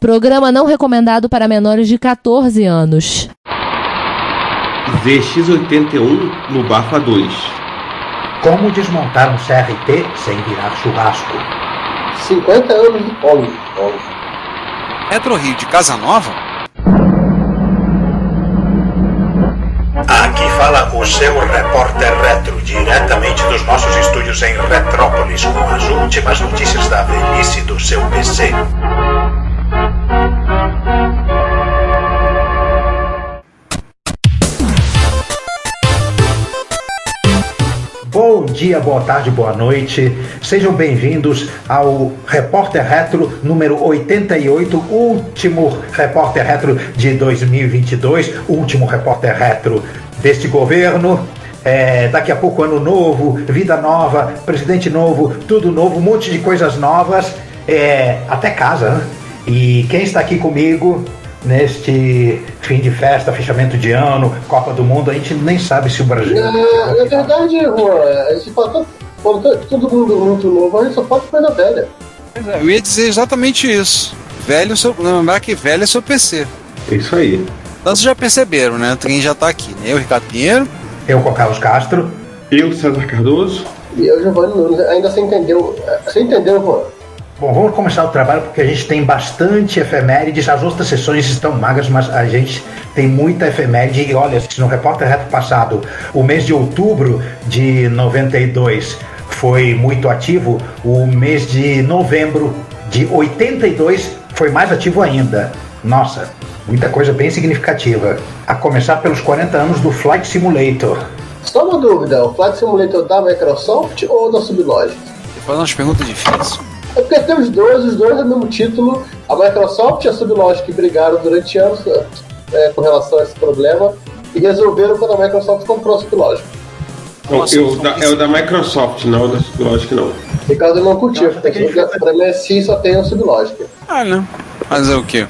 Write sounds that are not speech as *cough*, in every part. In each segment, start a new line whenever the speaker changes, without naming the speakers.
Programa não recomendado para menores de 14 anos.
VX81 no Bafa 2.
Como desmontar um CRT sem virar churrasco?
50 anos de polo.
Retro Rio de Casa Nova?
Aqui fala o seu repórter retro, diretamente dos nossos estúdios em Retrópolis, com as últimas notícias da velhice do seu PC.
Bom dia, boa tarde, boa noite. Sejam bem-vindos ao Repórter Retro número 88, último Repórter Retro de 2022, último Repórter Retro deste governo. É, daqui a pouco ano novo, vida nova, presidente novo, tudo novo, um monte de coisas novas, é, até casa. Né? E quem está aqui comigo neste fim de festa, fechamento de ano, Copa do Mundo, a gente nem sabe se o Brasil.
Na, na verdade, Juan, a gente fala todo, todo mundo muito novo, a gente só pode coisa velha.
É, eu ia dizer exatamente isso. Velho, seu, lembrar que velho é seu PC.
É isso aí.
Então vocês já perceberam, né? Quem já tá aqui, né? Eu, Ricardo Pinheiro.
Eu com Carlos Castro.
Eu, César Cardoso.
E eu, Giovanni Nunes, ainda você entendeu. Você entendeu, Juan?
Bom, vamos começar o trabalho porque a gente tem bastante efemérides. As outras sessões estão magras, mas a gente tem muita efeméride. E olha, se no repórter reto passado, o mês de outubro de 92 foi muito ativo, o mês de novembro de 82 foi mais ativo ainda. Nossa, muita coisa bem significativa. A começar pelos 40 anos do Flight Simulator.
Só uma dúvida: o Flight Simulator da Microsoft ou da Sublogic?
Fazer umas perguntas difíceis.
É porque tem os dois, os dois é o mesmo título. A Microsoft e a Sublogic brigaram durante anos é, com relação a esse problema e resolveram quando a Microsoft comprou a Sublogic.
Não, eu, da, é o da Microsoft, não é o da Sublogic, não.
Ricardo não curtiu, porque pra MSI só tem a Sublogic.
Ah, não. Mas é o quê?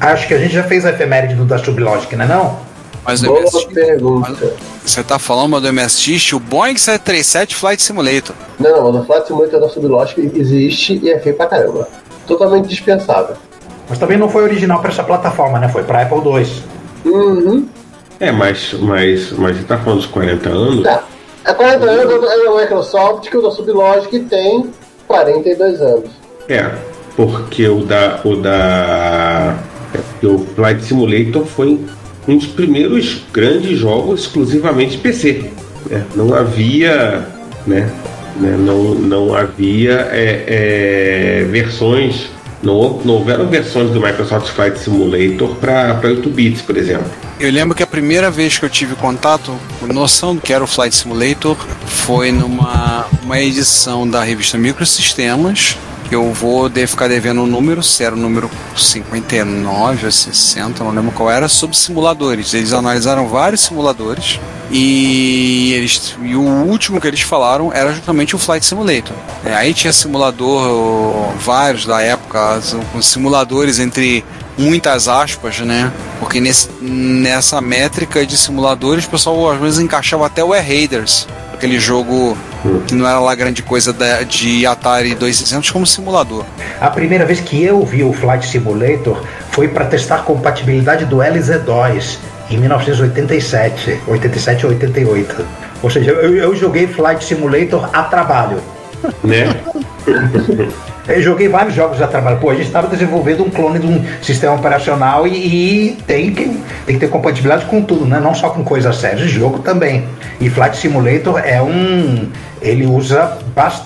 Acho que a gente já fez a efeméride do da Sublogic, não é não?
Mas o
Boa
MSX,
pergunta.
você tá falando do MSX, o Boeing 737 Flight Simulator.
Não, não, o Flight Simulator da Sublogic existe e é feio pra caramba. Totalmente dispensável.
Mas também não foi original para essa plataforma, né? Foi para Apple II.
Uhum.
É, mas, mas, mas você tá falando dos 40 anos?
Tá. É 40 anos é da Microsoft que o da Sublogic tem 42 anos.
É, porque o da. O da. É o Flight Simulator foi um dos primeiros grandes jogos exclusivamente PC. né? Não havia. Né, né, não, não havia é, é, versões. Não, não houveram versões do Microsoft Flight Simulator para 8 bits, por exemplo.
Eu lembro que a primeira vez que eu tive contato, noção do que era o Flight Simulator, foi numa uma edição da revista Microsistemas. Eu vou de- ficar devendo o número, se era o número 59 ou 60, não lembro qual era, sobre simuladores. Eles analisaram vários simuladores e, eles, e o último que eles falaram era justamente o Flight Simulator. É, aí tinha simulador, vários da época, com simuladores entre muitas aspas, né? Porque nesse, nessa métrica de simuladores, o pessoal às vezes encaixava até o Air Raiders, aquele jogo que não era lá grande coisa da- de Atari 2600 como simulador.
A primeira vez que eu vi o Flight Simulator foi para testar a compatibilidade do LZ2 em 1987, 87 ou 88. Ou seja, eu, eu joguei Flight Simulator a trabalho. *laughs*
Né?
Eu joguei vários jogos a trabalho. Pô, a gente estava desenvolvendo um clone de um sistema operacional e, e tem, que, tem que ter compatibilidade com tudo, né? Não só com coisas sérias, jogo também. E Flight Simulator é um. Ele usa.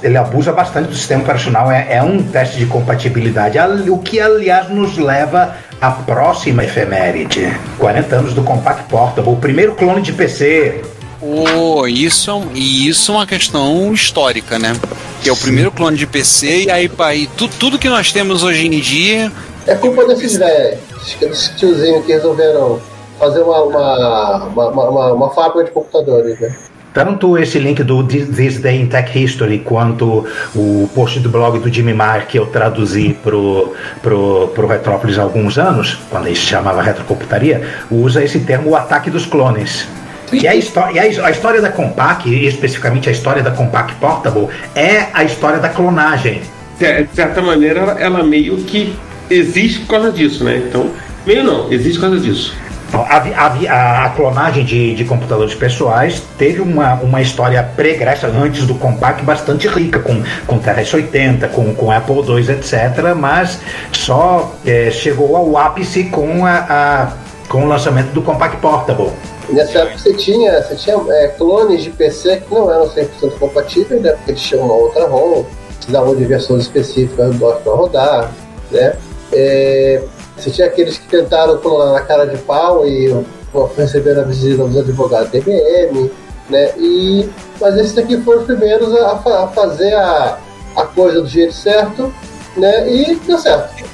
Ele abusa bastante do sistema operacional, é, é um teste de compatibilidade. O que, aliás, nos leva à próxima efeméride: 40 anos do Compact Portable, o primeiro clone de PC.
Oh, isso é e isso é uma questão histórica, né? Que é o primeiro clone de PC e aí, aí tu- tudo que nós temos hoje em dia
É culpa desses velhos, esses tiozinhos que resolveram fazer uma, uma, uma, uma, uma- uma fábrica de computadores, né?
Tanto esse link do This Day in Tech History quanto o post do blog do Jimmy Marr que eu traduzi pro, pro, pro Retrópolis há alguns anos, quando ele se chamava Retrocomputaria, usa esse termo o ataque dos clones. E a, e a, a história da Compaq, e especificamente a história da Compaq Portable, é a história da clonagem.
De certa maneira, ela meio que existe por causa disso, né? Então, meio não, existe por causa disso.
Então, a, a, a, clonagem de, de, computadores pessoais teve uma, uma história pregressa antes do Compaq bastante rica, com, com TRS-80, com, com Apple II, etc., mas só é, chegou ao ápice com, a, a, com o lançamento do Compaq Portable.
Nessa época você tinha, você tinha é, clones de PC que não eram 100% compatíveis, né, porque eles tinham uma outra ROM, precisavam de versões específicas do DOS para rodar, né? É, você tinha aqueles que tentaram clonar na cara de pau e receberam a visita dos advogados da IBM, né? E, mas esses aqui foram os primeiros a, a fazer a, a coisa do jeito certo, né? E deu certo.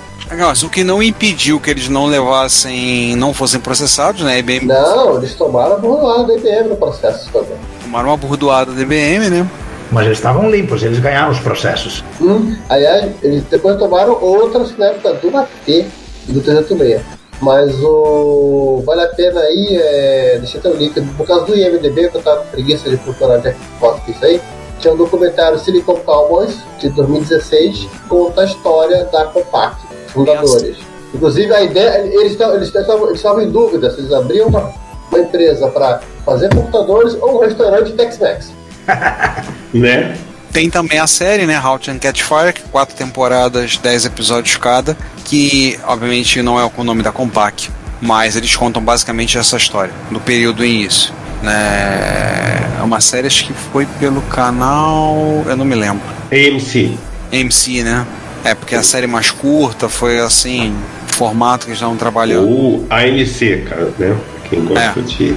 o que não impediu que eles não levassem, não fossem processados, né? IBM...
Não, eles tomaram a burdoada da IBM no processo também.
Tomaram uma burdoada da IBM, né?
Mas eles estavam limpos, eles ganharam os processos.
Hum, aliás, eles depois tomaram outras na época do AT do 386. Mas o. Vale a pena aí, é, deixa eu ter o link, por causa do IMDB, que eu tava com preguiça de procurar onde é que isso aí. Tinha um documentário Silicon Cowboys, de 2016, conta a história da Compaq, fundadores. Inclusive, a ideia, eles estavam eles eles em dúvida se eles abriam uma, uma empresa para fazer computadores ou um restaurante Tex-Mex. *laughs*
né?
Tem também a série, né, How to Catch Fire, quatro temporadas, dez episódios cada, que obviamente não é com o nome da Compaq, mas eles contam basicamente essa história, do período início. Né? É uma série acho que foi pelo canal. Eu não me lembro.
AMC.
AMC, né? É, porque a série mais curta foi assim, formato que eles estavam trabalhando.
Ou AMC, cara, né? Quem gosta
é. de.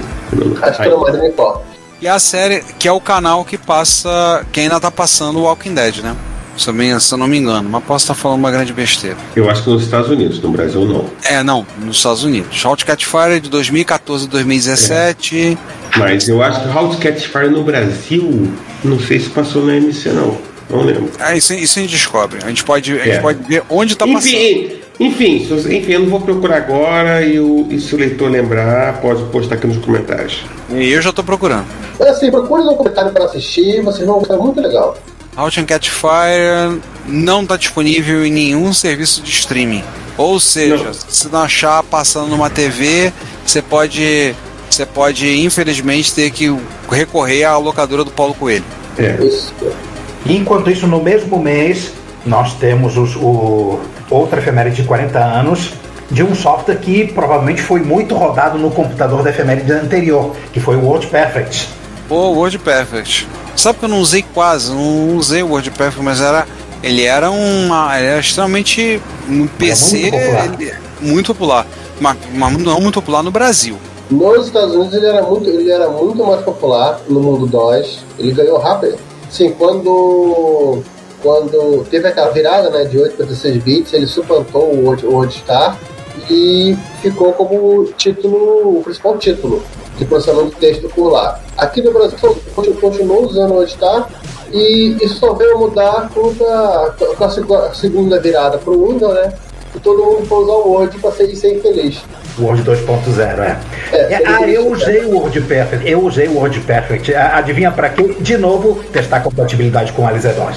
Acho que não mais me
e a série, que é o canal que passa. que ainda tá passando o Walking Dead, né? Se eu, não me engano, mas posso estar falando uma grande besteira.
Eu acho que nos Estados Unidos, no Brasil não.
É, não, nos Estados Unidos. Hot Cat Fire de 2014 a 2017.
É. Mas eu acho que Hot Cat Fire no Brasil, não sei se passou na MC, não. Não lembro.
É, isso, isso a gente descobre. A gente pode, a gente é. pode ver onde está passando.
Enfim, enfim, eu não vou procurar agora e, o, e se o leitor lembrar, pode postar aqui nos comentários.
E eu já estou procurando.
Mas assim, procure no comentário para assistir, vocês vão gostar muito legal.
Out and Catch Fire não está disponível em nenhum serviço de streaming. Ou seja, não. se não achar passando numa TV, você pode, você pode infelizmente ter que recorrer à locadora do Paulo Coelho.
É. Isso. Enquanto isso, no mesmo mês, nós temos os, o outra efeméride de 40 anos de um software que provavelmente foi muito rodado no computador da efeméride anterior, que foi o WordPerfect.
Pô, WordPerfect. Sabe que eu não usei quase, não usei o WordPerfect, mas era ele era uma, ele era extremamente no PC, muito popular, ele, muito popular mas, mas não muito popular no Brasil.
Nos Estados Unidos ele era muito, ele era muito mais popular no mundo DOS. Ele ganhou rápido. Sim, quando quando teve aquela virada né, de 8 para 16 bits, ele suplantou o WordStar e ficou como título, o principal título de processamento de texto por lá. Aqui no Brasil continuou usando o WordStar e isso só veio mudar com a, com a segunda virada para o Windows, né? E todo mundo foi usar o Word para ser, ser infeliz.
Word 2.0, é. é. é ah, eu usei o Word Perfect. Eu usei o Word Perfect. Adivinha para quê? De novo, testar compatibilidade com a LZ2.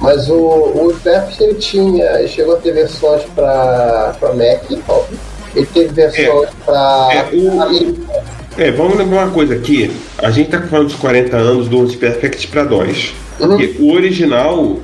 Mas o, o Word Perfect ele tinha, ele chegou a ter versões para Mac, óbvio. Ele teve versões é, para.
É, o... é, vamos lembrar uma coisa aqui. A gente está falando dos 40 anos do Word Perfect para DOS. Uhum. o original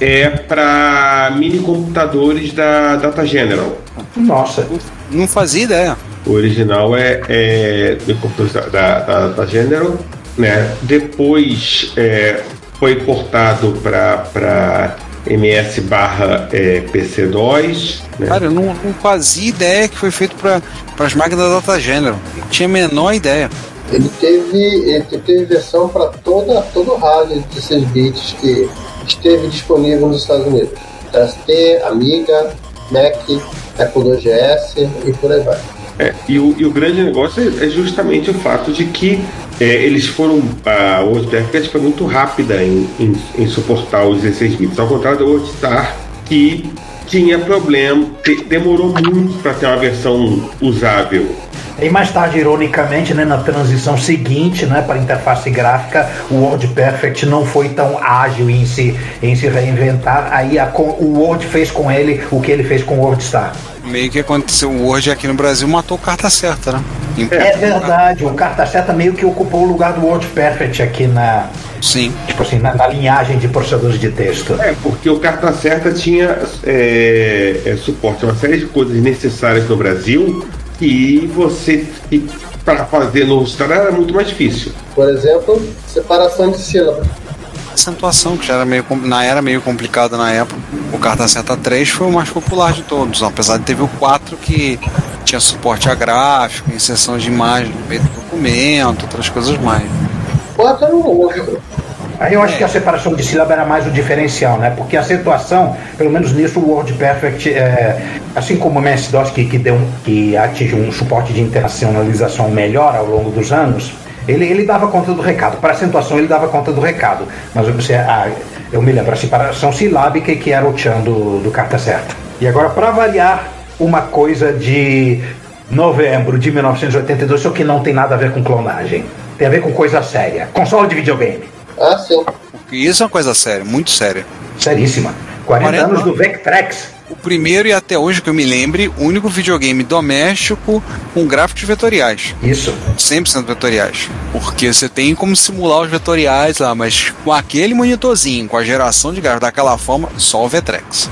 é para mini computadores da Data General.
Nossa.
Não fazia ideia.
O original é, é do computador da, da, da General, né? Depois é, foi portado para MS barra é, PC2.
Né? Cara, eu não, não, fazia ideia que foi feito para as máquinas da Data General. Não tinha a menor ideia.
Ele teve, ele teve versão para toda todo o hardware de 16 bits que esteve disponível nos Estados Unidos. ST, Amiga, Mac, Apple 2GS e por aí vai.
É, e, o, e o grande negócio é, é justamente o fato de que é, eles foram. A WordPress foi muito rápida em, em, em, suportar os 16 bits, ao contrário do WordStar, que tinha problema, demorou muito para ter uma versão usável.
E mais tarde, ironicamente, né, na transição seguinte né, para a interface gráfica, o Word Perfect não foi tão ágil em se, em se reinventar. Aí a, o Word fez com ele o que ele fez com o WordStar.
Meio que aconteceu, o Word aqui no Brasil matou o carta certa, né?
É verdade, o carta certa meio que ocupou o lugar do Word Perfect aqui na,
Sim.
Tipo assim, na, na, linhagem de processadores de texto.
É, porque o carta certa tinha é, é, suporte a uma série de coisas necessárias no Brasil e você para fazer no Star era muito mais difícil.
Por exemplo, separação de sílabas.
Acentuação, que já era meio, na era meio complicada na época. O Carta Certa 3 foi o mais popular de todos, apesar de ter o 4 que tinha suporte a gráfico, inserção de imagem no meio do documento, outras coisas mais.
4 era um outro.
Aí eu acho que a separação de sílaba era mais o diferencial, né? Porque a acentuação, pelo menos nisso, o Word Perfect, é, assim como o MS-DOS que, que, deu um, que atingiu um suporte de internacionalização melhor ao longo dos anos, ele, ele dava conta do recado. Para acentuação, ele dava conta do recado. Mas você, ah, eu me lembro, a separação silábica que era o tchan do, do carta certa. E agora, para variar, uma coisa de novembro de 1982, só que não tem nada a ver com clonagem. Tem a ver com coisa séria. Console de videogame.
Ah, sim.
Isso é uma coisa séria, muito séria.
Seríssima. 40, 40 anos do Vectrex.
O primeiro e até hoje que eu me lembre, o único videogame doméstico com gráficos vetoriais.
Isso.
100% vetoriais. Porque você tem como simular os vetoriais lá, mas com aquele monitorzinho, com a geração de gráficos daquela forma, só o Vectrex.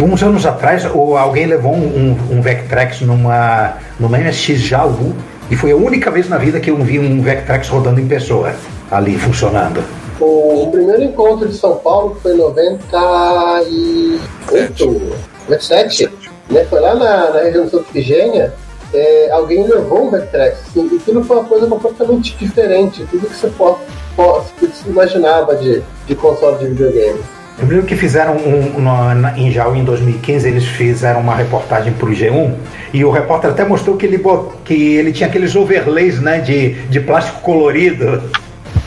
Uns anos atrás, alguém levou um, um, um Vectrex numa, numa MSX Jaú e foi a única vez na vida que eu vi um Vectrex rodando em pessoa ali funcionando.
O, primeiro encontro de São Paulo foi em 98, 97, né? Foi lá na, na região de Santa Efigênia. É, alguém levou um Vectrex. Assim, e aquilo foi uma coisa completamente diferente. Tudo que você pode, pode que você imaginava de, de console de videogame.
Eu lembro que fizeram um, um, em Jaú em 2015, eles fizeram uma reportagem para o G1 e o repórter até mostrou que ele, que ele tinha aqueles overlays né, de, de plástico colorido.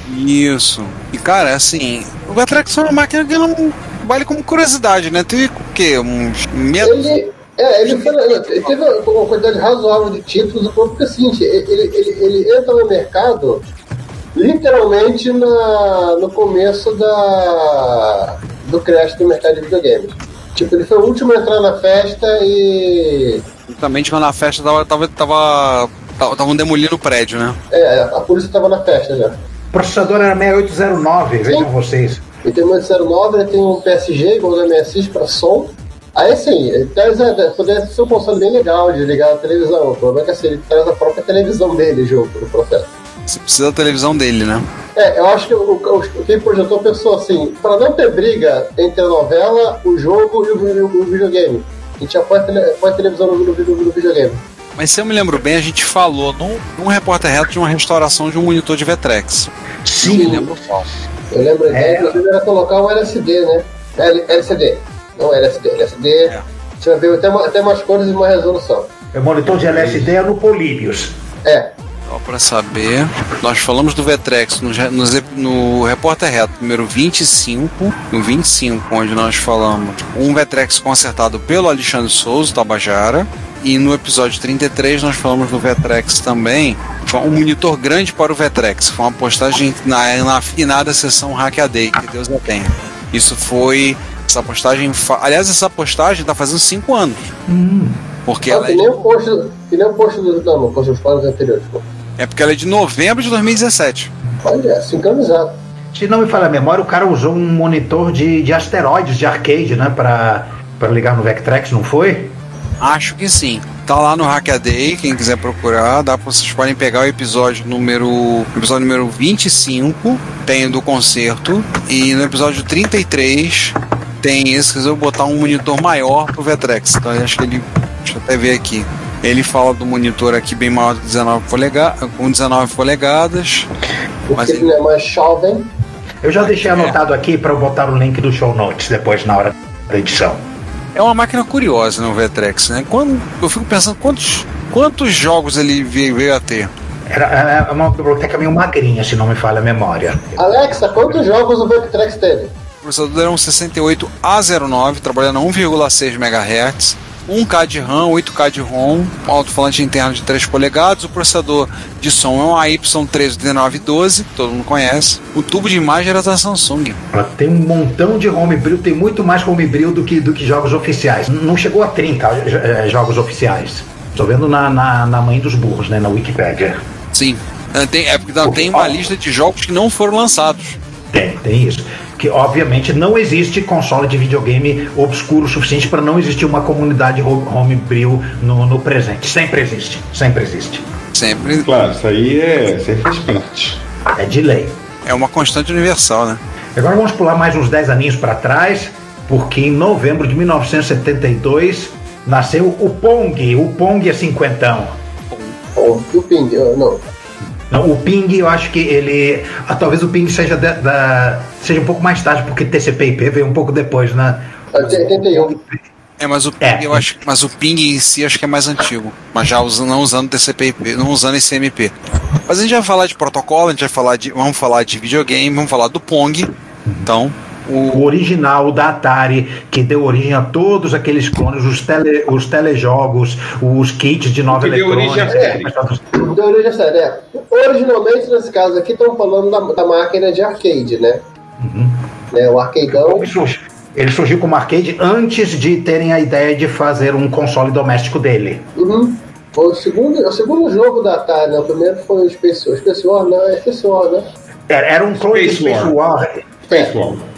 Isso. E cara, assim, o Vectrex é uma máquina que não vale como curiosidade, né? Teve o quê? Uns medo.
Ele, é, ele, foi, ele teve uma quantidade razoável de títulos, porque assim, ele, ele, ele entra no mercado literalmente na, no começo da, do crash do mercado de videogames. Tipo, ele foi o último a entrar na festa e.
Justamente quando a festa tava, tava, tava, tava demolindo o prédio, né?
É, a polícia tava na festa já.
O processador era 6809, Sim. vejam vocês.
Ele tem um 6809, ele tem um PSG igual do MSX para som. Aí assim, ele traz, é, poderia ser um console bem legal de ligar a televisão. O problema é que assim, ele traz a própria televisão dele junto no processo.
Você precisa da televisão dele, né?
É, eu acho que o, o, quem projetou pensou assim, para não ter briga entre a novela, o jogo e o, o, o videogame. A gente já põe, tele, põe televisão no, no, no, videogame.
Mas se eu me lembro bem, a gente falou num, num repórter reto de uma restauração de um monitor de Vtrex.
Sim.
Eu me lembro qual.
Eu lembro, é. inclusive era colocar um LCD, né? L, LCD. Não LCD, LCD. É. Tinha ver até, até mais cores e mais resolução.
O monitor de LSD é no Políbios.
É.
Só para saber, nós falamos do Vetrex no, no, no Repórter Reto número 25, no 25, onde nós falamos um Vetrex consertado pelo Alexandre Souza, Tabajara. E no episódio 33 nós falamos do Vetrex também. Foi um monitor grande para o Vetrex. Foi uma postagem na, na afinada sessão Hackaday, que Deus a tenha. Isso foi. Essa postagem. Aliás, essa postagem está fazendo 5 anos.
Hum.
Porque
ah,
ela
que,
é
nem post, que nem o post do. Não, não, post dos planos anteriores. Pô.
É porque ela é de novembro de 2017.
Olha, sincronizado.
Se não me falha a memória, o cara usou um monitor de, de asteroides de arcade, né? Pra, pra ligar no Vectrex, não foi?
Acho que sim. Tá lá no Hackaday, quem quiser procurar, dá pra vocês podem pegar o episódio número. Episódio número 25, tem o do concerto. E no episódio 33 tem esse, quiser botar um monitor maior pro Vectrex. Então acho que ele. Deixa eu até ver aqui. Ele fala do monitor aqui bem maior que 19 polegadas, com 19 polegadas.
Porque mas ele é mais jovem.
Eu já deixei anotado aqui para eu botar o link do show notes depois na hora da edição.
É uma máquina curiosa no Vtrex, né? Quando, eu fico pensando quantos, quantos jogos ele veio, veio a ter.
Era, uma biblioteca meio magrinha, se não me falha a memória.
Alexa, quantos jogos o Vectrex teve?
O processador era um 68A09, trabalhando a 1,6 MHz 1K de RAM, 8K de ROM, um alto-falante interno de 3 polegadas, o processador de som é um AY38912, que todo mundo conhece. O tubo de imagem era da Samsung.
Ela tem um montão de homebrew, tem muito mais homebrew do que, do que jogos oficiais. Não chegou a 30 eh, jogos oficiais. Estou vendo na, na, na mãe dos burros, né, na Wikipedia.
Sim. É, Tem, é porque tem uma lista de jogos que não foram lançados.
Tem, tem isso. Que obviamente não existe console de videogame obscuro o suficiente para não existir uma comunidade ho- homebrew no, no presente. Sempre existe, sempre existe.
Sempre
Claro, isso aí é, faz parte.
É de lei.
é uma constante universal, né?
Agora vamos pular mais uns 10 aninhos para trás, porque em novembro de 1972 nasceu o Pong. O Pong é cinquentão.
O Ping? Eu- Não.
Não, o Ping, eu acho que ele. ah, talvez o Ping seja, da, da- seja um pouco mais tarde, porque TCP/IP veio um pouco depois, né?
81.
É, mas o ping,
É.
eu acho, mas o ping em si acho que é mais antigo, mas já usa- não usando TCP/IP, não usando SMP. Mas a gente vai falar de protocolo, a gente vai falar de, vamos falar de videogame, vamos falar do Pong. Então,
O original da Atari, que deu origem a todos aqueles clones, os, tele, os telejogos, os kits de nova
Que deu
eletrônica.
origem à série.
Deu origem à série, é. Originalmente, nesse caso aqui, estão falando da, da máquina de arcade, né? né o arcadeão.
Ele surgiu, como arcade antes de terem a ideia de fazer um console doméstico dele.
Uhum. Foi o segundo, o segundo jogo da Atari, né? O primeiro foi o Space War. Space War, não, é Space War, né?
Era, era um clone
Space
Space War.
Space War. É,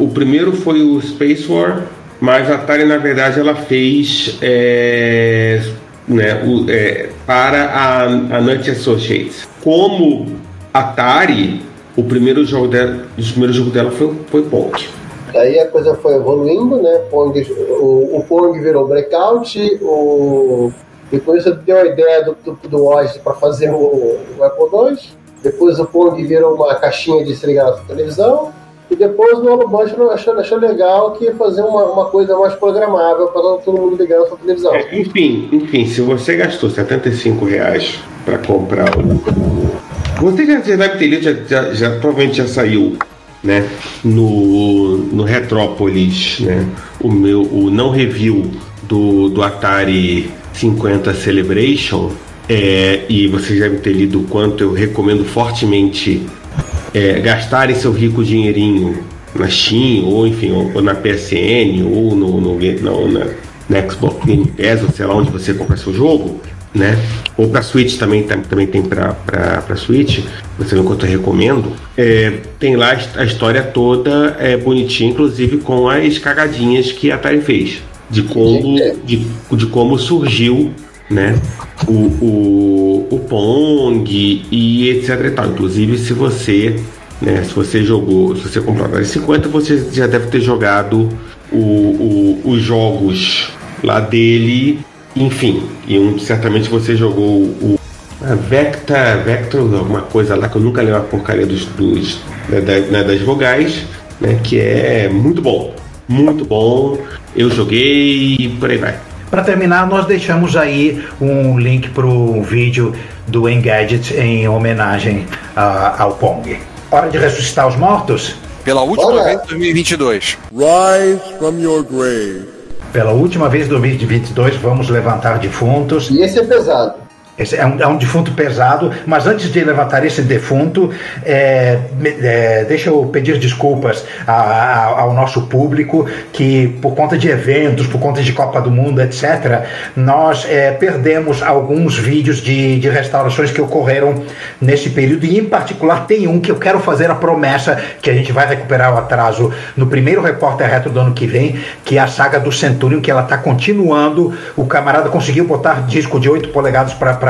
o, o primeiro foi o Space War, mas a Atari, na verdade, ela fez é, né, o- é, para a, a Nut Associates. Como Atari, o primeiro jogo dela, os primeiros jogos dela foi, foi Pong.
Aí a coisa foi evoluindo, né? Pong, o, o Pong virou Breakout, o, depois deu a ideia do, do, do Oz para fazer o, o Apple II, depois o Pong virou uma caixinha de se ligar na televisão, e depois o Alan Bunch achou, achou legal que fazer uma, uma coisa mais programável para todo mundo ligar na sua televisão.
É, enfim, enfim, se você gastou 75 reais para comprar o- Você já, já deve ter lido, já, já, já- provavelmente já saiu, né? No, no Retrópolis, né? O meu o não review do, do Atari 50 Celebration. É, e vocês devem ter lido o quanto eu recomendo fortemente é, gastarem seu rico dinheirinho na Steam, ou enfim, ou, ou na PSN, ou no, no, no- na, na Xbox Game Pass, ou sei lá onde você compra seu jogo, né? Ou pra Switch também, tam- também tem pra, pra, pra Switch, você não quanto eu recomendo. É, tem lá a história toda é, bonitinha, inclusive com as cagadinhas que a Atari fez. De como, de, de como surgiu né? O, o, o Pong e etc e tal. Inclusive, se você, né, se você jogou, se você comprou Atari 50, você já deve ter jogado o, o- os jogos lá dele, enfim. E um, certamente você jogou o a Vecta, Vector, alguma coisa lá que eu nunca lembro a porcaria dos, dos né, da- né, das vogais, né? Que é muito bom, muito bom. Eu joguei e por aí vai.
Para terminar, nós deixamos aí um link para o vídeo do Engadget em homenagem a- ao Pong. Hora de ressuscitar os mortos?
pela última
Olha.
vez em 2022.
Rise from your grave.
Pela última vez em 2022, vamos levantar defuntos.
E esse é pesado.
É, um, é um defunto pesado, mas antes de levantar esse defunto, é, é, deixa eu pedir desculpas a- a- ao nosso público que, por conta de eventos, por conta de Copa do Mundo, etc., nós é, perdemos alguns vídeos de, de restaurações que ocorreram nesse período, e em particular tem um que eu quero fazer a promessa que a gente vai recuperar o atraso no primeiro repórter reto do ano que vem, que é a saga do Centurion, que ela está continuando. O camarada conseguiu botar disco de 8 polegadas para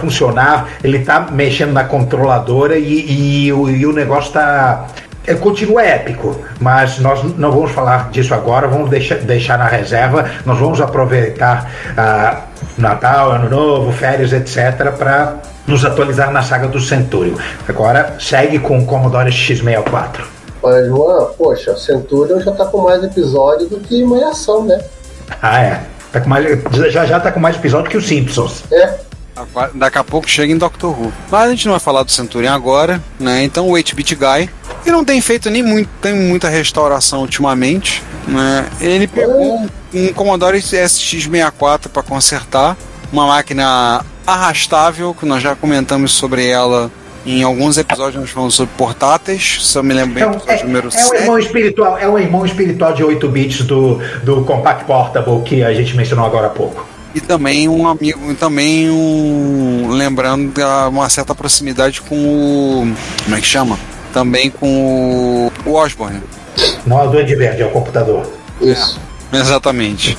funcionar, ele está mexendo na controladora e, e o, e o negócio está. é, Continua épico, mas nós não vamos falar disso agora, vamos deixar, deixar na reserva. Nós vamos aproveitar ah, Natal, Ano Novo, férias, etc., para nos atualizar na saga do Centurion. Agora segue com o Commodore X64.
Mas, João, poxa, o Centurion já tá com mais episódio do que Malhação, né?
Ah, é. Tá com mais, já já tá com mais episódio que os Simpsons.
É.
Daqui a pouco chega em Doctor Who. Mas a gente não vai falar do Centurion agora, né? Então o 8-Bit Guy, que não tem feito nem muito, tem muita restauração ultimamente, né? Ele pegou, um Commodore SX64 para consertar, uma máquina arrastável, que nós já comentamos sobre ela em alguns episódios nós falamos sobre portáteis, se eu me lembro bem,
É um,
episódio
é,
número
é um
7.
irmão espiritual, é um irmão espiritual de 8 bits do, do Compact Portable que a gente mencionou agora há pouco.
E também um amigo, e também um. Lembrando da uma certa proximidade com o. Como é que chama? Também com o, o Osborne.
Não é o Duende Verde, é o computador.
Isso.
Exatamente.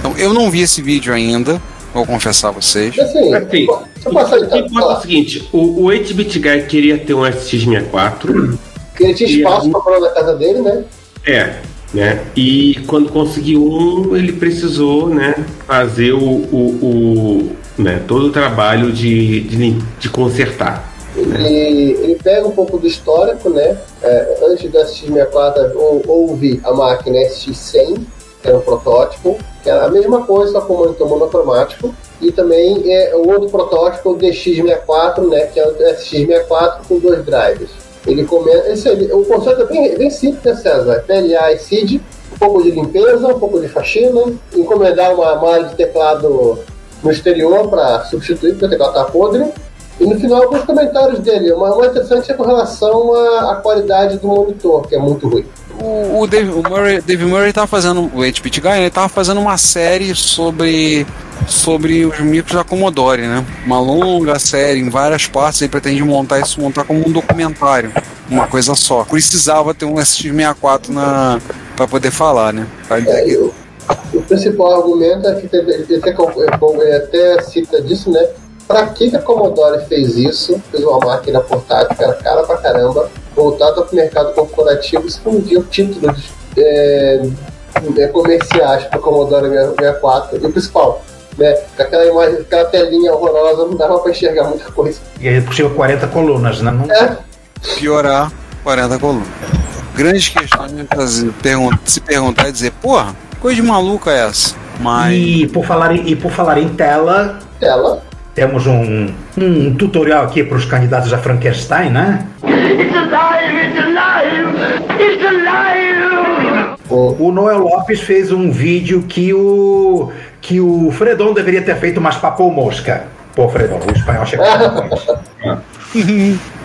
Então, eu não vi esse vídeo ainda, vou confessar a vocês.
Assim,
Assim,
se eu passar
o que importa é o seguinte: o, o 8-bit guy queria ter um SX64.
que ele tinha espaço pra falar na casa dele, né?
É, né? E quando conseguiu um, ele precisou, né, fazer o, o, o, né, todo o trabalho de, de, de consertar.
Ele, ele pega um pouco do histórico, né? É, antes do SX64 ou- houve a máquina SX100, que era um protótipo, que era a mesma coisa, só com monitor monocromático. E também é, o outro protótipo, o DX64, né? Que é o SX64 com dois drives. Ele começa. Esse, o conceito é bem, bem simples, né, César? PLA e SID, um pouco de limpeza, um pouco de faxina, encomendar uma malha de teclado no exterior para substituir, porque o teclado está podre. E no final, alguns comentários dele. O mais interessante é com relação à qualidade do monitor, que é muito ruim.
O, o Dave, o Murray, Dave Murray tava fazendo, o 8-Bit Guy, ele tava fazendo uma série sobre sobre os micros da Commodore, né? Uma longa série em várias partes, ele pretende montar isso, montar como um documentário, uma coisa só. Precisava ter um SX64 na para poder falar, né?
É, o, principal argumento é que ele até, ele até cita disso, né? Pra que, que a Commodore fez isso? Fez uma máquina portátil que era cara pra caramba, voltada para o mercado corporativo, se não via títulos é, é, comerciais para Commodore 64. E o principal, né? Com aquela imagem, aquela telinha horrorosa, não dava para enxergar muita coisa.
E aí por cima 40 colunas, né? Não-
É,
piorar 40 colunas. Grandes questões de fazer- pergun- se perguntar e dizer, porra, coisa de maluca é essa? Mas
E por falar em, e por falar em tela,
tela.
Temos um, um tutorial aqui para os candidatos a Frankenstein, né?
O,
O Noel Lopes fez um vídeo que o que o Fredon deveria ter feito, mas papou mosca. Pô, Fredon, o espanhol chegou depois.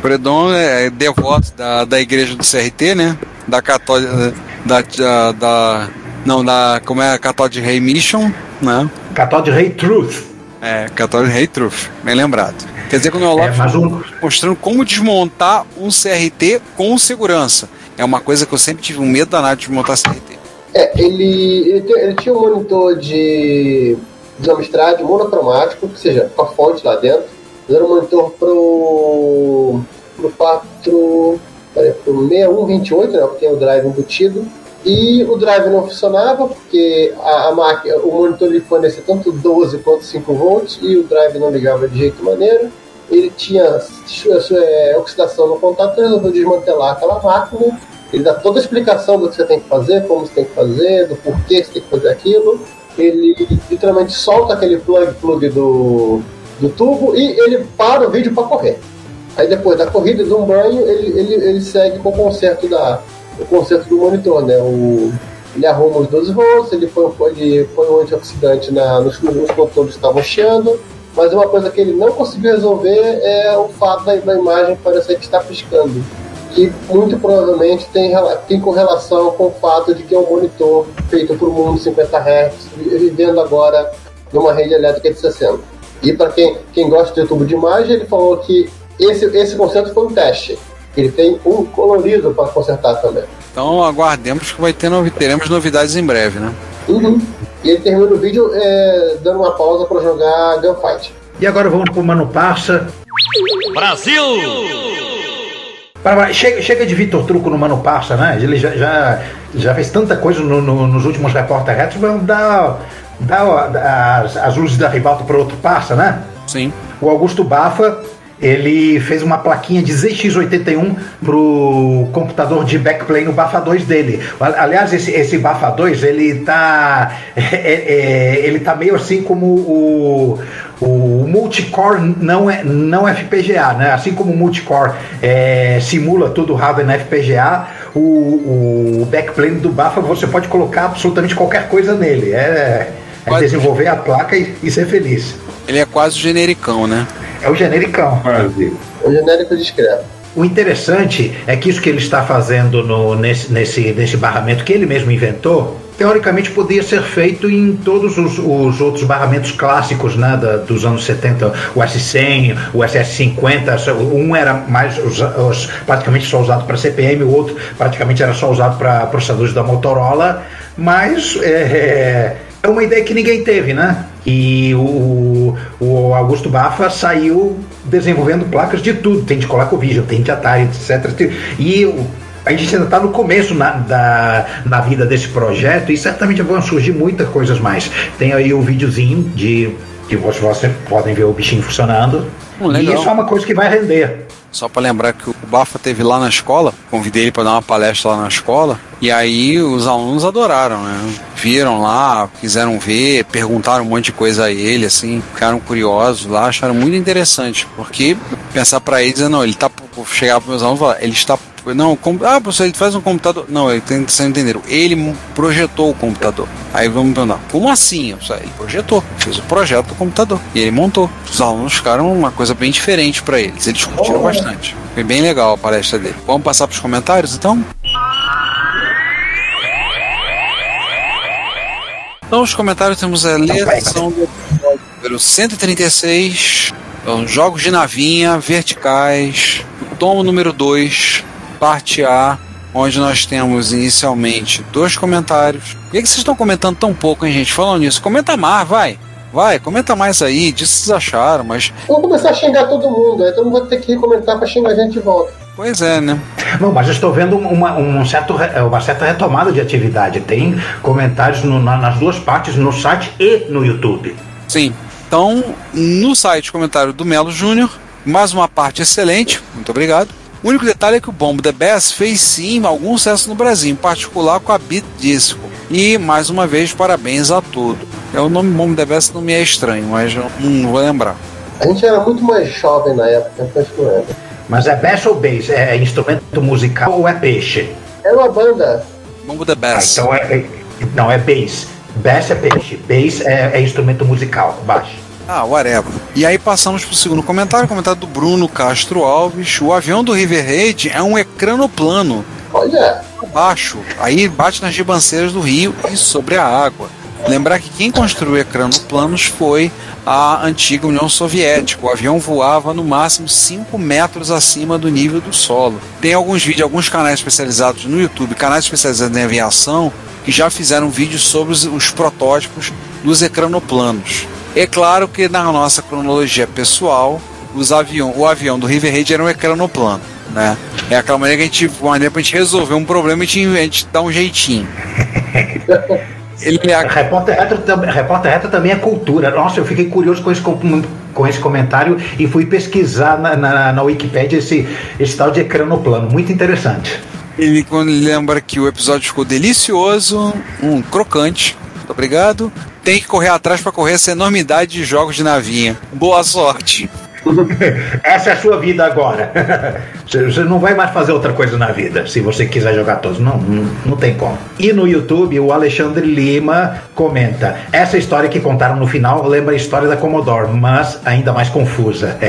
Predon *laughs* é devoto da, da igreja do CRT, né? Da católica. Da, da, da- Não, da. Como é? Católica Rei Mission, né?
Cató de Rei Truth.
É, Católica Rei Truth, bem lembrado. Quer dizer que o Noel
É,
Lopes
um-
mostrando como desmontar um CRT com segurança. É uma coisa que eu sempre tive um medo danado de montar CRT.
É, ele, ele, te- ele tinha um monitor de, de Amstrad monocromático, ou seja, com a fonte lá dentro. Ele era um monitor pro, pro 4, peraí, pro 6128, né, que tem o drive embutido. E o drive não funcionava porque a, a máquina, o monitor ele fornecia tanto 12 quanto 5 volts e o drive não ligava de jeito maneiro. Ele tinha é, oxidação no contato, ele resolveu desmantelar aquela máquina ele dá toda a explicação do que você tem que fazer, como você tem que fazer, do porquê você tem que fazer aquilo. Ele literalmente solta aquele plug plug do, do tubo e ele para o vídeo para correr. Aí depois da corrida, de um banho, ele, ele, ele segue com o conserto, da, o conserto do monitor, né? O, ele arruma os 12 volts, ele põe, ele põe o antioxidante na, nos, nos controles que estavam chiando, mas uma coisa que ele não conseguiu resolver é o fato da, da imagem parecer que está piscando que muito provavelmente tem, tem correlação com o fato de que é um monitor feito por mundo 50 Hz, vi- vivendo agora numa rede elétrica de 60. E para quem, quem gosta de tubo de imagem, ele falou que esse, esse conserto foi um teste. Ele tem um colorido para consertar também.
Então aguardemos que vai ter novi- teremos novidades em breve, né?
Uhum. E ele termina o vídeo é, dando uma pausa para jogar Gunfight.
E agora vamos pro Mano Parça.
Brasil!
Para- Chega, chega de Vitor Truco no Mano Parça, né? Ele já, já, já fez tanta coisa no- no- nos últimos repórter retos, vamos dar, dar as, as luzes da ribalta para outro Parça, né?
Sim.
O Augusto Bafa, ele fez uma plaquinha de ZX81 pro computador de backplay no Bafa 2 dele. Aliás, esse, esse Bafa 2, ele tá *laughs* é- é- ele tá meio assim como o o multicore não é não FPGA, né? Assim como o multicore é, simula tudo hardware na FPGA, o, o backplane do Bafa você pode colocar absolutamente qualquer coisa nele. É, é desenvolver a placa e, e ser feliz.
Ele é quase o genericão, né?
É o genericão.
Quase.
O genérico discreto.
O interessante é que isso que ele está fazendo no- nesse, nesse, nesse barramento que ele mesmo inventou, teoricamente poderia ser feito em todos os, os outros barramentos clássicos né, da- dos anos 70, o S100, o SS50, um era mais os- os- praticamente só usado para CPM, o outro praticamente era só usado para processadores da Motorola, mas é, é uma ideia que ninguém teve, né? E o, o Augusto Bafa saiu desenvolvendo placas de tudo. Tem de ColecoVision, tem de Atari, etc. E a gente ainda está no começo na, da, na vida desse projeto e certamente vão surgir muitas coisas mais. Tem aí o videozinho de que vocês, podem ver o bichinho funcionando.
Hum,
e isso é uma coisa que vai render.
Só pra lembrar que o Bafa teve lá na escola, convidei ele pra dar uma palestra lá na escola, e aí os alunos adoraram, né? Viram lá, quiseram ver, perguntaram um monte de coisa a ele, assim, ficaram curiosos lá, acharam muito interessante, porque pensar pra eles, não, ele tá, chegar pros meus alunos e falar, ele está não, com, ah, professor, ele faz um computador. Não, ele tem que entender. Ele projetou o computador. Aí vamos perguntar, como assim? Eu falei, Ele projetou, fez o projeto do computador. E ele montou. Os alunos ficaram uma coisa bem diferente para eles. Eles curtiram bastante. Foi bem legal a palestra dele. Vamos passar pros comentários então? Então, os comentários temos a leção do episódio número 136, então, jogos de navinha verticais, o tomo número 2, parte A, onde nós temos inicialmente dois comentários. Por que, que vocês estão comentando tão pouco, hein, gente? Falando nisso, comenta mais, vai. Vai, comenta mais aí, diz o que vocês acharam, mas.
Vamos começar a xingar todo mundo, aí todo mundo vai ter que comentar pra xingar a gente de volta.
Pois é, né?
Não, mas eu estou vendo uma, um certo, uma certa retomada de atividade. Tem comentários no- na- nas duas partes, no site e no YouTube.
Sim. Então, no site comentário do Melo Júnior, mais uma parte excelente, muito obrigado. O único detalhe é que o Bomb The Bass fez sim algum sucesso no Brasil, em particular com a Beat Disco. E mais uma vez, parabéns a todos. É o nome Bomb The Bass não me é estranho, mas não vou lembrar.
A gente era muito mais jovem na época, acho que não era.
Mas é bass ou bass? É, é instrumento musical ou é peixe?
Era uma banda.
Bomb The
Ah,
Bass.
então é, é- não, é bass. Bass é peixe. Bass é, é instrumento musical. Baixo.
Ah, whatever. E aí passamos pro segundo comentário, comentário do Bruno Castro Alves. O avião do River Raid é um ecranoplano
Olha,
abaixo, aí bate nas ribanceiras do rio e sobre a água. Lembrar que quem construiu ecranoplanos foi a antiga União Soviética. O avião voava no máximo 5 metros acima do nível do solo. Tem alguns vídeos, alguns canais especializados no YouTube, canais especializados em aviação, que já fizeram vídeos sobre os, os protótipos dos ecranoplanos. É claro que na nossa cronologia pessoal, os avião, o avião do River Raid era um ecranoplano. Né? É aquela maneira que a gente, uma maneira pra gente resolver um problema e a gente, dá um jeitinho. Ele é a-
Repórter retro, repórter retro também é cultura. Nossa, eu fiquei curioso com esse, com, esse comentário e fui pesquisar na, na, na Wikipédia esse, esse tal de ecranoplano. Muito interessante.
Ele quando lembra que o episódio ficou delicioso, um crocante. Muito obrigado. Tem que correr atrás para correr essa enormidade de jogos de navinha. Boa sorte. *laughs*
Essa é a sua vida agora. *laughs* Você não vai mais fazer outra coisa na vida se você quiser jogar todos. Não, não, não tem como. E no YouTube, o Alexandre Lima comenta: Essa história que contaram no final lembra a história da Commodore, mas ainda mais confusa. *laughs*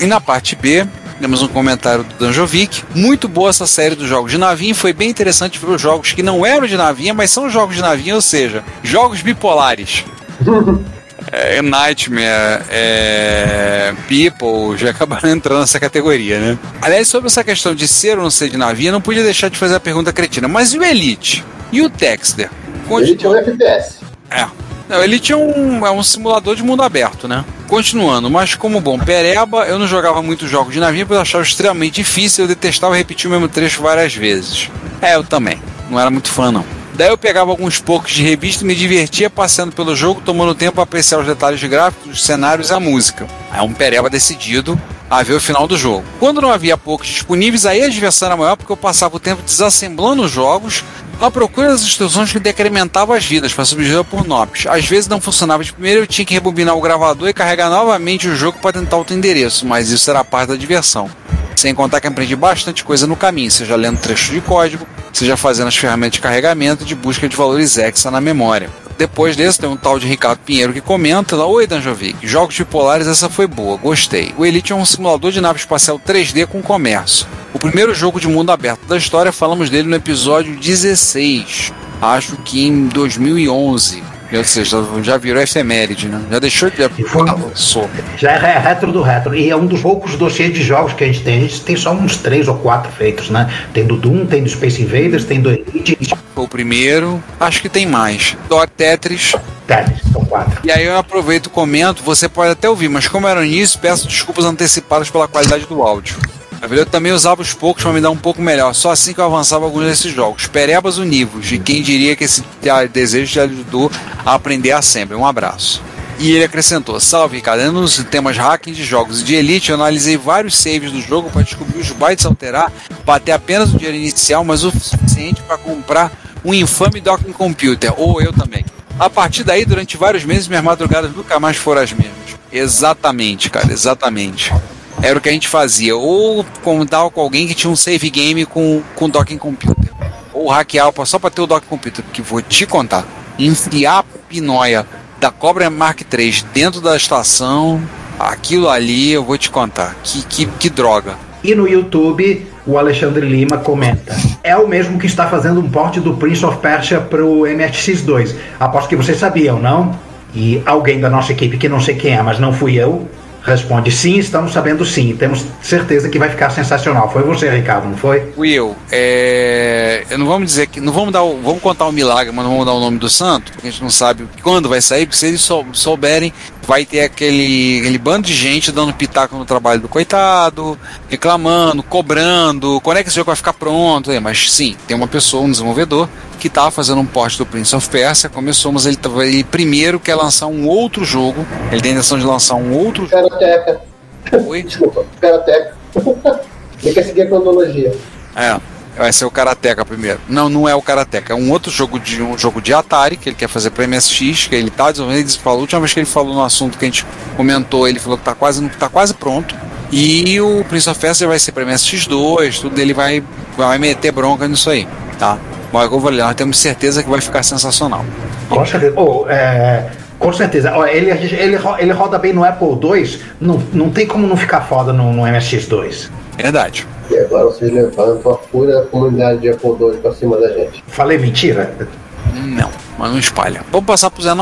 E na parte B, temos um comentário do Danjovic. Muito boa essa série dos jogos de navinha. Foi bem interessante ver os jogos que não eram de navinha, mas são jogos de navinha, ou seja, jogos bipolares. *laughs* É, Nightmare, é, People, já acabaram *laughs* entrando nessa categoria, né? Aliás, sobre essa questão de ser ou não ser de navinha, não podia deixar de fazer a pergunta cretina. Mas e o Elite? E o Texter?
ele tinha um FPS.
É. Não, ele tinha um, é um simulador de mundo aberto, né? Continuando, mas como bom pereba, eu não jogava muitos jogos de navio porque eu achava extremamente difícil, eu detestava repetir o mesmo trecho várias vezes. É, eu também. Não era muito fã, não. Daí eu pegava alguns poucos de revista e me divertia passeando pelo jogo, tomando tempo para apreciar os detalhes gráficos, os cenários e a música. É um pereba decidido a ver o final do jogo. Quando não havia poucos disponíveis, aí a diversão era maior porque eu passava o tempo desassemblando os jogos à procura das instruções que decrementavam as vidas para substituir por NOPs. Às vezes não funcionava de primeira, eu tinha que rebobinar o gravador e carregar novamente o jogo para tentar outro endereço, mas isso era parte da diversão. Sem contar que aprendi bastante coisa no caminho, seja lendo trecho de código, seja fazendo as ferramentas de carregamento de busca de valores hexa na memória. Depois desse, tem um tal de Ricardo Pinheiro que comenta: Oi, Danjovic, jogos bipolares, essa foi boa, gostei. O Elite é um simulador de nave espacial 3D com comércio. O primeiro jogo de mundo aberto da história, falamos dele no episódio 16, acho que em 2011. Ou seja, já virou efeméride, né? Já deixou de.
foi-
Ah.
Já é retro do retro. E é um dos poucos dossiês de jogos que a gente tem. A gente tem só uns três ou quatro feitos, né? Tem do Doom, tem do Space Invaders, tem do Elite
Foi o primeiro. Acho que tem mais. Dot Tetris.
Tetris. São quatro.
E aí eu aproveito e comento. Você pode até ouvir, mas como era no início, peço desculpas antecipadas pela qualidade do áudio. Eu também usava os poucos para me dar um pouco melhor. Só assim que eu avançava alguns desses jogos. Perebas univos. E quem diria que esse desejo te ajudou a aprender a sempre. Um abraço. E ele acrescentou: Salve, Ricardo. Nos temas hacking de jogos de Elite, eu analisei vários saves do jogo para descobrir os bytes alterar, bater apenas o dinheiro inicial, mas o suficiente para comprar um infame docking computer, ou eu também. A partir daí, durante vários meses, minhas madrugadas nunca mais foram as mesmas. Exatamente, cara, exatamente. Era o que a gente fazia. Ou contar com alguém que tinha um save game com, com docking computer. Ou hackear só para ter o docking computer. Porque vou te contar. Enfiar a pinóia da Cobra Mark III dentro da estação, aquilo ali eu vou te contar. Que, que, que droga.
E no YouTube, o Alexandre Lima comenta: É o mesmo que está fazendo um porte do Prince of Persia para o MSX2. Aposto que vocês sabiam, não? E alguém da nossa equipe, que não sei quem é, mas não fui eu, responde: Sim, estamos sabendo sim. Temos certeza que vai ficar sensacional. Foi você, Ricardo, não foi?
Eu. É... não vamos dizer que. Não vamos dar o... Vamos contar o milagre, mas não vamos dar o nome do santo, porque a gente não sabe quando vai sair, porque se eles sou- souberem, vai ter aquele, aquele bando de gente dando pitaco no trabalho do coitado, reclamando, cobrando, quando é que esse jogo vai ficar pronto? É, mas sim, tem uma pessoa, um desenvolvedor, que estava fazendo um porte do Prince of Persia, começou, mas ele, ele primeiro quer lançar um outro jogo, ele tem a intenção de lançar um outro jogo.
Karateka.
Oi? *laughs*
Desculpa, Karateka. Ele quer seguir a cronologia.
É, vai ser o Karateka primeiro. Não, não é o Karateka, é um outro jogo de um jogo de Atari que ele quer fazer para MSX, que ele tá desenvolvendo, ele falou, a última vez que ele falou no assunto que a gente comentou, ele falou que tá quase, tá quase pronto. E o Prince of Persia vai ser para MSX2, tudo ele vai vai meter bronca nisso aí, tá? Mas eu vou ler, nós temos certeza que vai ficar sensacional.
Com certeza. Oh, é, com certeza. Ó, ele, ele, ele roda bem no Apple II, não, não tem como não ficar foda no, no MSX2.
Verdade.
E agora vocês levantam a fúria da comunidade de Apple II pra cima da gente.
Falei mentira?
Não, mas não espalha. Vamos passar pro Zé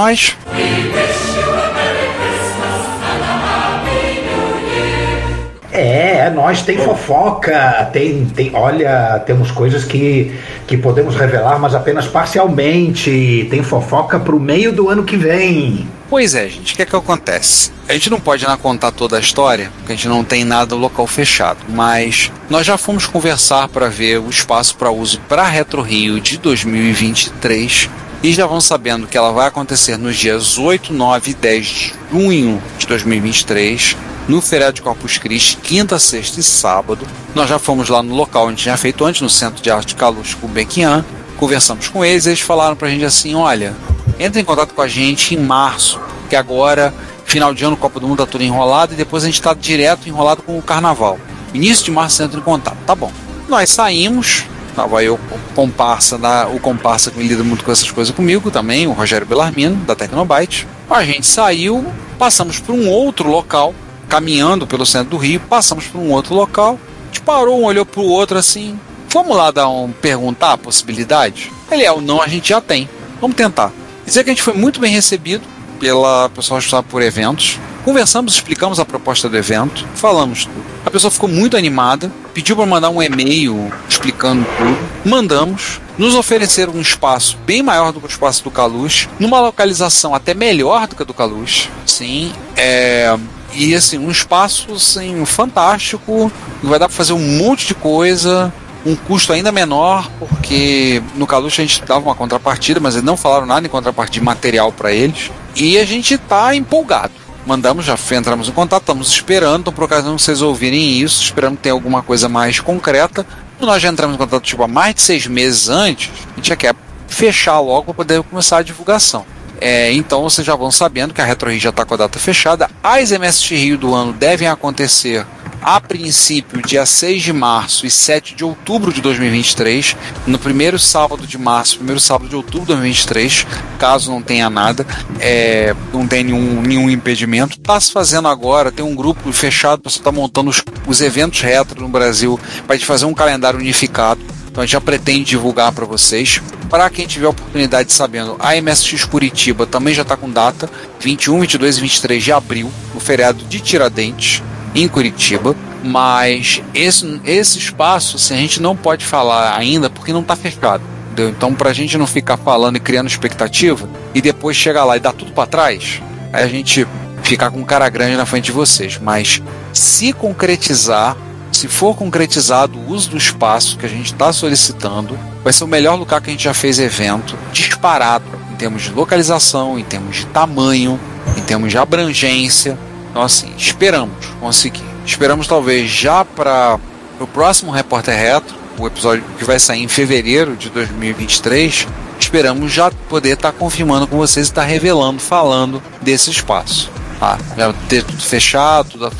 É, nós tem fofoca, tem, tem, olha, temos coisas que, que podemos revelar, mas apenas parcialmente. Tem fofoca pro meio do ano que vem.
Pois é, gente, o que é que acontece? A gente não pode ainda contar toda a história, porque a gente não tem nada local fechado, mas nós já fomos conversar para ver o espaço para uso para Retro Rio de 2023 e já vão sabendo que ela vai acontecer nos dias 8, 9 e 10 de junho de 2023, no feriado de Corpus Christi, quinta, sexta e sábado. Nós já fomos lá no local onde tinha feito antes, no Centro de Arte Calouste Gulbenkian, conversamos com eles, eles falaram pra gente assim, olha, entre em contato com a gente em março, que agora, final de ano, Copa do Mundo tá tudo enrolado, e depois a gente tá direto enrolado com o Carnaval. Início de março entra em contato, tá bom. Nós saímos, tava eu, comparsa, da, o comparsa que lida muito com essas coisas comigo também, o Rogério Belarmino, da Tecnobyte. A gente saiu, passamos por um outro local, caminhando pelo centro do Rio, passamos por um outro local, a gente parou, um olhou pro outro assim, vamos lá dar um perguntar a possibilidade? Ele é o não, a gente já tem. Vamos tentar. Dizer que a gente foi muito bem recebido pela pessoa responsável por eventos. Conversamos, explicamos a proposta do evento, falamos tudo. A pessoa ficou muito animada, pediu para mandar um e-mail explicando tudo. Mandamos, nos ofereceram um espaço bem maior do que o espaço do Calux, numa localização até melhor do que a do Calux. Sim, é, e assim, um espaço assim, fantástico, vai dar para fazer um monte de coisa, um custo ainda menor, porque no Caluche a gente dava uma contrapartida, mas eles não falaram nada em contrapartida de material para eles. E a gente está empolgado. Mandamos, já entramos em contato, estamos esperando, então por ocasião vocês ouvirem isso, esperando que tenha alguma coisa mais concreta. Nós já entramos em contato tipo, há mais de seis meses antes, a gente já quer fechar logo para poder começar a divulgação. É, então vocês já vão sabendo que a Retro Rio já está com a data fechada. As MSX Rio do ano devem acontecer a princípio, dia 6 de março e 7 de outubro de 2023, no primeiro sábado de março, primeiro sábado de outubro de 2023, caso não tenha nada, é, não tenha nenhum, nenhum impedimento. Está se fazendo agora, tem um grupo fechado para estar tá montando os, os eventos retro no Brasil, para a gente fazer um calendário unificado. Então a gente já pretende divulgar para vocês. Para quem tiver oportunidade de sabendo, a MSX Curitiba também já está com data, 21, 22 e 23 de abril, no feriado de Tiradentes, em Curitiba. Mas esse, esse espaço assim, a gente não pode falar ainda porque não está fechado. Entendeu? Então, para a gente não ficar falando e criando expectativa e depois chegar lá e dar tudo para trás, aí a gente ficar com cara grande na frente de vocês. Mas se concretizar, se for concretizado o uso do espaço que a gente está solicitando, vai ser o melhor lugar que a gente já fez evento, disparado em termos de localização, em termos de tamanho, em termos de abrangência. Então, assim, esperamos conseguir. Esperamos, talvez, já para o próximo Repórter Retro, o episódio que vai sair em fevereiro de 2023. Esperamos já poder estar tá confirmando com vocês e estar tá revelando, falando desse espaço. Tá? Já ter tudo fechado, tudo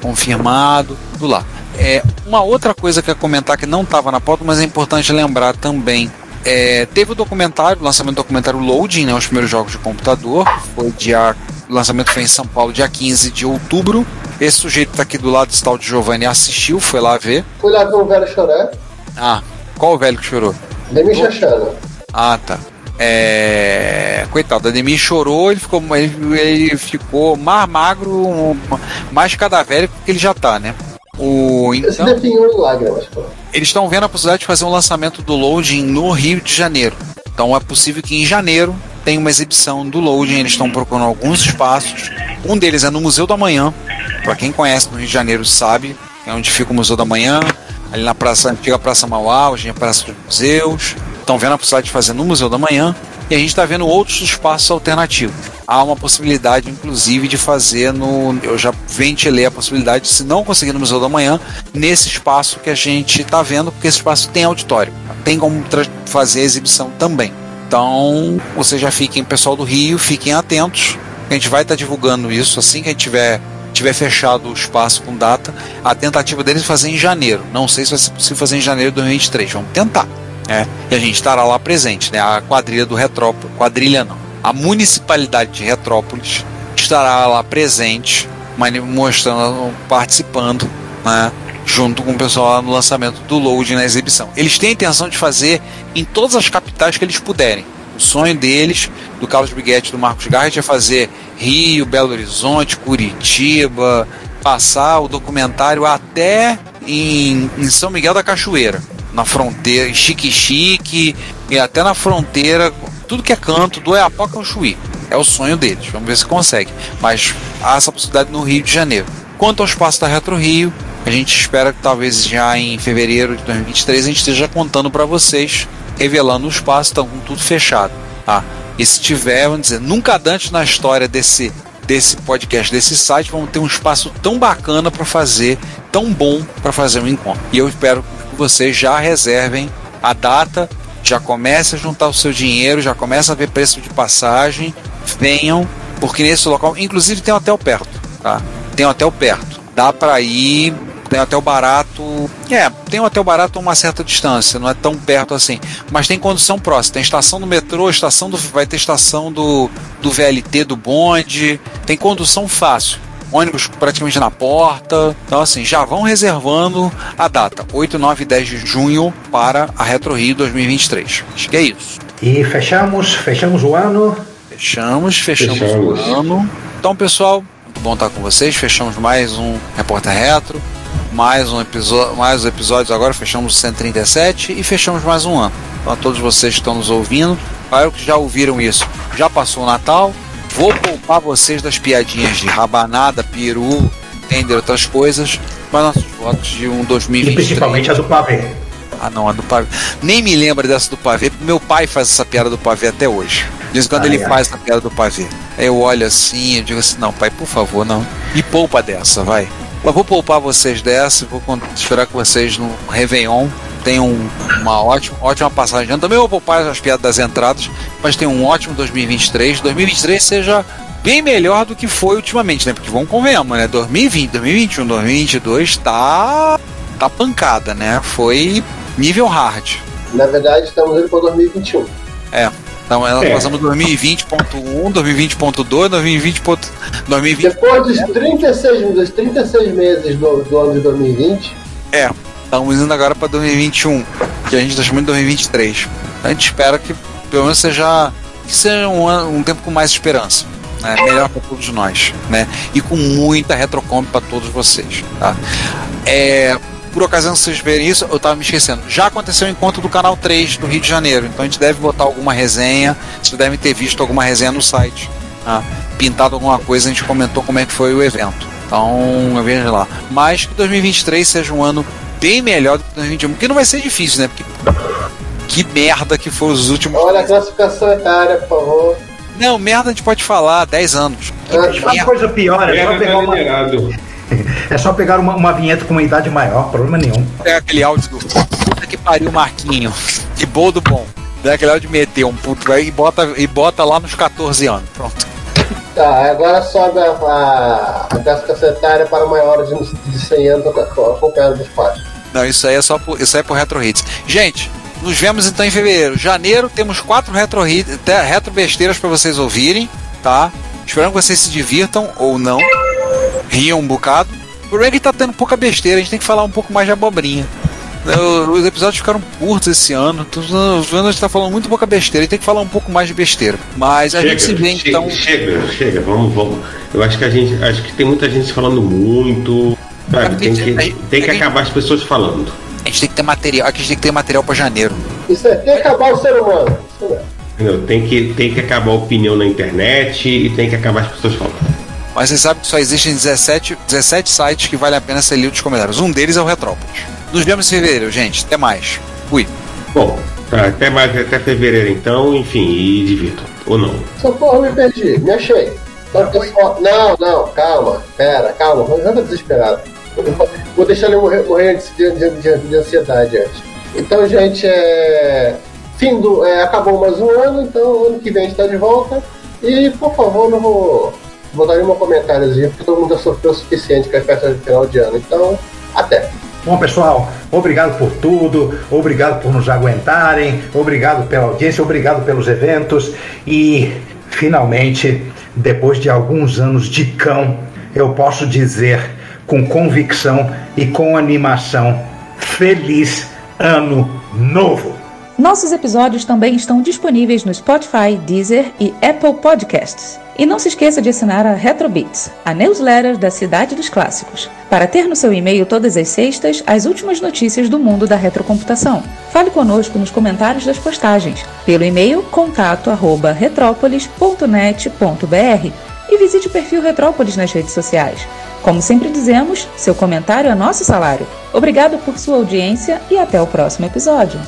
confirmado, tudo lá. É, uma outra coisa que eu ia comentar que não estava na pauta, mas é importante lembrar também. É, teve o documentário, o lançamento do documentário Loading, né, os primeiros jogos de computador. Foi dia, o lançamento foi em São Paulo, dia 15 de outubro. Esse sujeito está aqui do lado do tal de Giovanni assistiu, foi lá ver.
Fui lá ver o velho chorar.
Ah, qual o velho que chorou?
Demi Chachana.
Ah, tá. É... Coitado, a Demi chorou, ele ficou, ele, ele ficou mais magro, mais cadavérico que ele já tá, né? O, então, eles estão vendo a possibilidade de fazer um lançamento do Loading no Rio de Janeiro. Então é possível que em janeiro tenha uma exibição do Loading. Eles estão procurando alguns espaços. Um deles é no Museu da Manhã. Para quem conhece no Rio de Janeiro sabe, é onde fica o Museu da Manhã. Ali na praça, antiga Praça Mauá, hoje é a Praça dos Museus. Estão vendo a possibilidade de fazer no Museu da Manhã e a gente está vendo outros espaços alternativos. Há uma possibilidade, inclusive, de fazer no. Eu já ventilei a possibilidade, se não conseguir no Museu da Manhã, nesse espaço que a gente está vendo, porque esse espaço tem auditório, tem como fazer a exibição também. Então, vocês já fiquem, pessoal do Rio, fiquem atentos. A gente vai estar tá divulgando isso assim que a gente tiver tiver fechado o espaço com data. A tentativa deles é fazer em janeiro. Não sei se vai ser possível fazer em janeiro de 2023. Vamos tentar. É, e a gente estará lá presente, né? A quadrilha do Retrópolis, quadrilha não, a municipalidade de Retrópolis estará lá presente, mostrando, participando, né? Junto com o pessoal lá no lançamento do Load na exibição. Eles têm a intenção de fazer em todas as capitais que eles puderem. O sonho deles, do Carlos Briguetti e do Marcos Garrett, é fazer Rio, Belo Horizonte, Curitiba, passar o documentário até em, em São Miguel da Cachoeira na fronteira, Chique Chique e até na fronteira, tudo que é canto do Eapoca ao Chuí. É o sonho deles, vamos ver se consegue. Mas há essa possibilidade no Rio de Janeiro. Quanto ao espaço da Retro Rio, a gente espera que talvez já em fevereiro de 2023 a gente esteja contando para vocês, revelando o espaço, estão com tudo fechado. Tá? E se tiver, vamos dizer, nunca antes na história desse desse podcast, desse site, vamos ter um espaço tão bacana para fazer, tão bom para fazer um encontro. E eu espero vocês já reservem a data, já comece a juntar o seu dinheiro, já comece a ver preço de passagem, venham, porque nesse local, inclusive tem um hotel perto, tá? Tem um hotel perto. Dá para ir, tem um hotel barato. É, tem um hotel barato a uma certa distância, não é tão perto assim. Mas tem condução próxima. Tem estação do metrô, estação do. Vai ter estação do, do VLT do bonde. Tem condução fácil ônibus praticamente na porta. Então, assim, já vão reservando a data, 8, 9 e 10 de junho para a Retro Rio 2023. Acho que é isso.
E fechamos, fechamos o ano.
Fechamos, fechamos, fechamos. o ano. Então, pessoal, muito bom estar com vocês. Fechamos mais um Repórter Retro. Mais um episódio, mais episódios agora, fechamos o 137 e fechamos mais um ano. Então, a todos vocês que estão nos ouvindo, claro que já ouviram isso. Já passou o Natal, Vou poupar vocês das piadinhas de rabanada, peru, entender outras coisas, mas nossos votos de um 2023. E
principalmente a do pavê.
Ah, não, a do pavê. Nem me lembra dessa do pavê. Meu pai faz essa piada do pavê até hoje. Diz quando ai, ele ai. faz essa piada do pavê. Aí eu olho assim e digo assim: não, pai, por favor, não. Me poupa dessa, vai. Mas vou poupar vocês dessa, vou esperar com vocês no Réveillon tenham uma ótima, ótima passagem. Eu também vou poupar as piadas das entradas, mas tenham um ótimo 2023. 2023 seja bem melhor do que foi ultimamente, né? Porque vamos convenhamos, né? 2020, 2021, 2022 tá tá pancada, né? Foi nível hard.
Na verdade, estamos indo para 2021.
É. Então nós
É.
passamos 2020.1, 2020.2, 2020. 2020
Depois dos 36, dos 36 meses do, do ano de 2020,
É, estamos indo agora para 2021, que a gente está chamando de 2023. A gente espera que pelo menos seja, que seja um, ano- um tempo com mais esperança. Né? Melhor para todos nós. Né? E com muita retrocomp para todos vocês. Tá? É, por ocasião de vocês verem isso, eu estava me esquecendo. Já aconteceu o encontro do canal 3 do Rio de Janeiro. Então a gente deve botar alguma resenha. Vocês devem ter visto alguma resenha no site. Tá? Pintado alguma coisa, a gente comentou como é que foi o evento. Então, veja lá. Mas que 2023 seja um ano bem melhor do que 2021. Porque não vai ser difícil, né? Porque que merda que foram os últimos.
olha a classificação etária, por favor.
Não, merda a gente pode falar, 10 anos. Que
Ah,
Uma
merda.
coisa pior é só pegar uma, *laughs* é só pegar uma, uma vinheta com uma idade maior, problema nenhum.
Pega aquele áudio do puta que pariu, Marquinho. Que bom do bom. Dá aquele áudio de meter um puto vai e bota, e bota lá nos 14 anos. Pronto.
Tá, agora sobe a, a, a classificação etária para maiores de, de 100 anos acompanhado dos pais.
Não, isso aí é só por, isso aí é por retro hits. Gente, nos vemos então em fevereiro. Janeiro temos quatro retro, hits, até retro besteiras para vocês ouvirem, tá? Esperando que vocês se divirtam ou não. Riam um bocado. O que tá tendo pouca besteira, a gente tem que falar um pouco mais de abobrinha. Eu- Os episódios ficaram curtos esse ano. Tô vendo a gente tá falando muito pouca besteira. A gente tem que falar um pouco mais de besteira. Mas a gente se vê
chega,
então.
chega, chega, vamos, vamos. Eu acho que a gente, acho que tem muita gente falando muito, sabe? Tem que, tem que acabar as pessoas falando.
A gente tem que ter material. Aqui a gente tem que ter material pra janeiro.
Isso é, tem que acabar o ser humano. Isso mesmo.
Entendeu? Tem que, tem que acabar a opinião na internet e tem que acabar as pessoas falando.
Mas você sabe que só existem 17, 17 sites que vale a pena ser lido os comentários. Um deles é o Retrópolis. Nos vemos em fevereiro, gente. Até mais. Fui.
Bom, tá, até mais até fevereiro então, enfim, e divirtam. Ou não.
Socorro, me perdi, me achei. Então, pessoal, não, não, calma, pera, calma, não anda desesperado. Vou- Vou deixar ele morrer, antes de, de, de, de ansiedade antes. Então, gente, é. Fim do. É, acabou mais um ano, então ano que vem a gente tá de volta. E por favor, não vou botar nenhum comentáriozinho, porque todo mundo já sofreu o suficiente com as festas de final de ano. Então, até.
Bom, pessoal, obrigado por tudo, obrigado por nos aguentarem, obrigado pela audiência, obrigado pelos eventos e, finalmente, depois de alguns anos de cão, eu posso dizer com convicção e com animação: Feliz Ano Novo!
Nossos episódios também estão disponíveis no Spotify, Deezer e Apple Podcasts. E não se esqueça de assinar a Retrobits, a newsletter da Cidade dos Clássicos, para ter no seu e-mail todas as sextas as últimas notícias do mundo da retrocomputação. Fale conosco nos comentários das postagens, pelo e-mail contato@retropolis.net.br e visite o perfil Retrópolis nas redes sociais. Como sempre dizemos, seu comentário é nosso salário. Obrigado por sua audiência e até o próximo episódio.